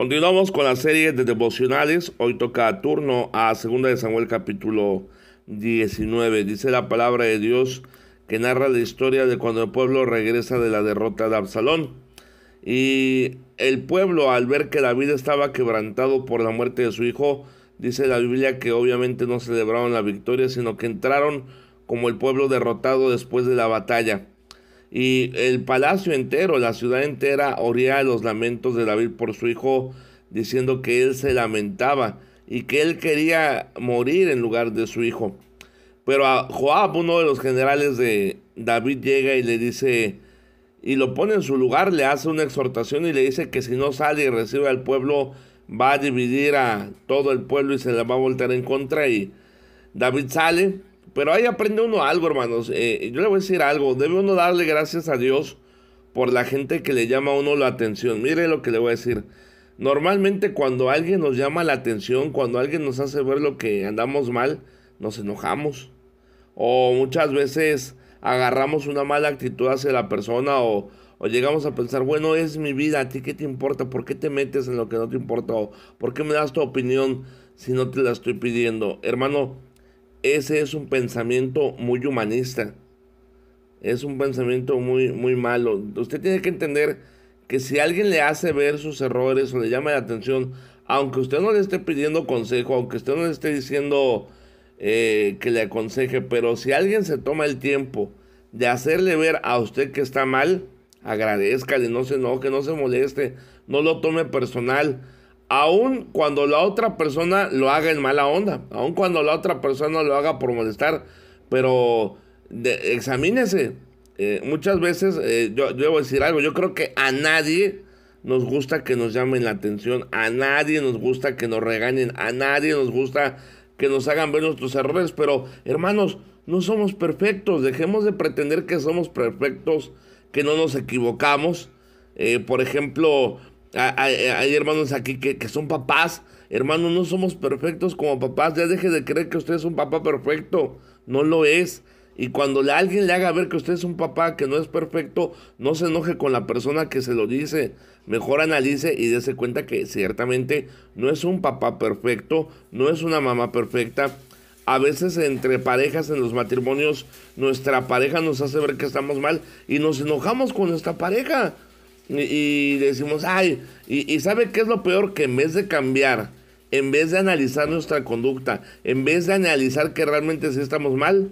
Continuamos con la serie de devocionales. Hoy toca turno a 2 de Samuel capítulo 19. Dice la palabra de Dios que narra la historia de cuando el pueblo regresa de la derrota de Absalón. Y el pueblo al ver que David estaba quebrantado por la muerte de su hijo, dice la Biblia que obviamente no celebraron la victoria, sino que entraron como el pueblo derrotado después de la batalla. Y el palacio entero, la ciudad entera, oría los lamentos de David por su hijo, diciendo que él se lamentaba y que él quería morir en lugar de su hijo. Pero a Joab, uno de los generales de David, llega y le dice, y lo pone en su lugar, le hace una exhortación y le dice que si no sale y recibe al pueblo, va a dividir a todo el pueblo y se le va a voltear en contra. Y David sale pero ahí aprende uno algo, hermanos. Eh, yo le voy a decir algo. Debe uno darle gracias a Dios por la gente que le llama a uno la atención. Mire lo que le voy a decir. Normalmente cuando alguien nos llama la atención, cuando alguien nos hace ver lo que andamos mal, nos enojamos. O muchas veces agarramos una mala actitud hacia la persona o, o llegamos a pensar, bueno, es mi vida, ¿a ti qué te importa? ¿Por qué te metes en lo que no te importa? ¿O ¿Por qué me das tu opinión si no te la estoy pidiendo? Hermano, ese es un pensamiento muy humanista. Es un pensamiento muy, muy malo. Usted tiene que entender que si alguien le hace ver sus errores o le llama la atención, aunque usted no le esté pidiendo consejo, aunque usted no le esté diciendo eh, que le aconseje, pero si alguien se toma el tiempo de hacerle ver a usted que está mal, agradezcale, no se enoje, no se moleste, no lo tome personal aun cuando la otra persona lo haga en mala onda, aun cuando la otra persona lo haga por molestar, pero examínese. Eh, muchas veces, eh, yo, yo debo decir algo, yo creo que a nadie nos gusta que nos llamen la atención, a nadie nos gusta que nos regañen, a nadie nos gusta que nos hagan ver nuestros errores, pero hermanos, no somos perfectos, dejemos de pretender que somos perfectos, que no nos equivocamos. Eh, por ejemplo, hay, hermanos aquí que, son papás. Hermanos, no somos perfectos como papás. Ya deje de creer que usted es un papá perfecto. No lo es. Y cuando alguien le haga ver que usted es un papá que no es perfecto, no se enoje con la persona que se lo dice. Mejor analice y dése cuenta que ciertamente no es un papá perfecto, no es una mamá perfecta. A veces entre parejas en los matrimonios, nuestra pareja nos hace ver que estamos mal y nos enojamos con nuestra pareja. Y, decimos, ay, y, ¿sabe qué es lo peor? Que en vez de cambiar, en vez de analizar nuestra conducta, en vez de analizar que realmente sí estamos mal,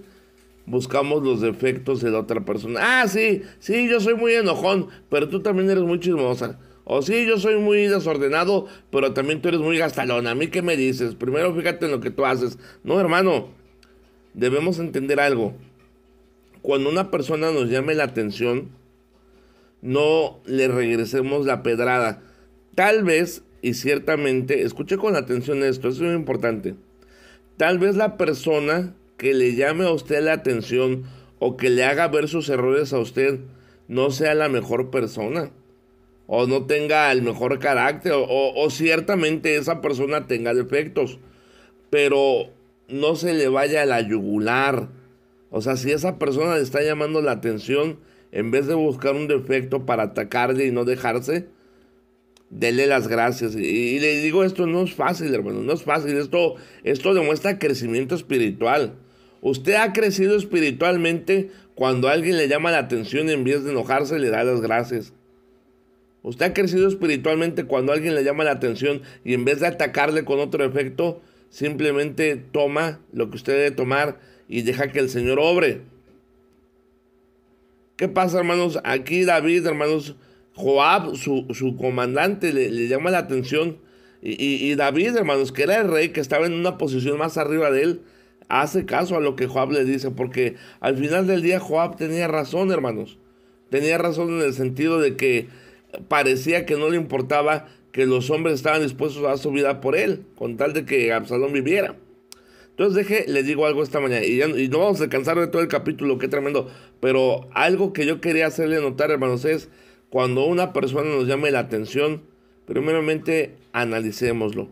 buscamos los defectos de la otra persona. Ah, sí, sí, yo soy muy enojón, pero tú también eres muy chismosa. O sí, yo soy muy desordenado, pero también tú eres muy gastalón. ¿A mí qué me dices? Primero fíjate en lo que tú haces. No, hermano, debemos entender algo. Cuando una persona nos llame la atención, no le regresemos la pedrada. Tal vez, y ciertamente, escuche con atención esto, es muy importante. Tal vez la persona que le llame a usted la atención o que le haga ver sus errores a usted no sea la mejor persona o no tenga el mejor carácter o, o ciertamente esa persona tenga defectos, pero no se le vaya a la yugular. O sea, si esa persona le está llamando la atención, en vez de buscar un defecto para atacarle y no dejarse, dele las gracias. Y, le digo, esto no es fácil, hermano, no es fácil. Esto, esto demuestra crecimiento espiritual. Usted ha crecido espiritualmente cuando alguien le llama la atención y en vez de enojarse le da las gracias. Usted ha crecido espiritualmente cuando alguien le llama la atención y en vez de atacarle con otro efecto, simplemente toma lo que usted debe tomar y deja que el Señor obre. ¿Qué pasa, hermanos? Aquí David, hermanos, Joab, su, comandante, le, llama la atención. Y, David, hermanos, que era el rey, que estaba en una posición más arriba de él, hace caso a lo que Joab le dice, porque al final del día Joab tenía razón, hermanos. Tenía razón en el sentido de que parecía que no le importaba que los hombres estaban dispuestos a dar su vida por él, con tal de que Absalón viviera. Entonces deje, le digo algo esta mañana, y, y, no vamos a alcanzar de todo el capítulo, qué tremendo, pero algo que yo quería hacerle notar, hermanos, es cuando una persona nos llame la atención, primeramente analicémoslo,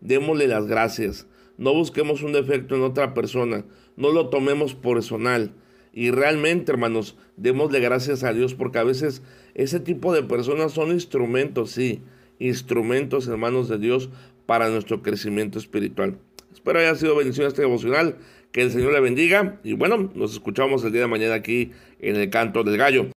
démosle las gracias, no busquemos un defecto en otra persona, no lo tomemos personal. Y realmente, hermanos, démosle gracias a Dios porque a veces ese tipo de personas son instrumentos, sí, instrumentos en manos de Dios para nuestro crecimiento espiritual. Espero haya sido bendición este devocional. Que el Señor le bendiga. Y bueno, nos escuchamos el día de mañana aquí en el canto del gallo.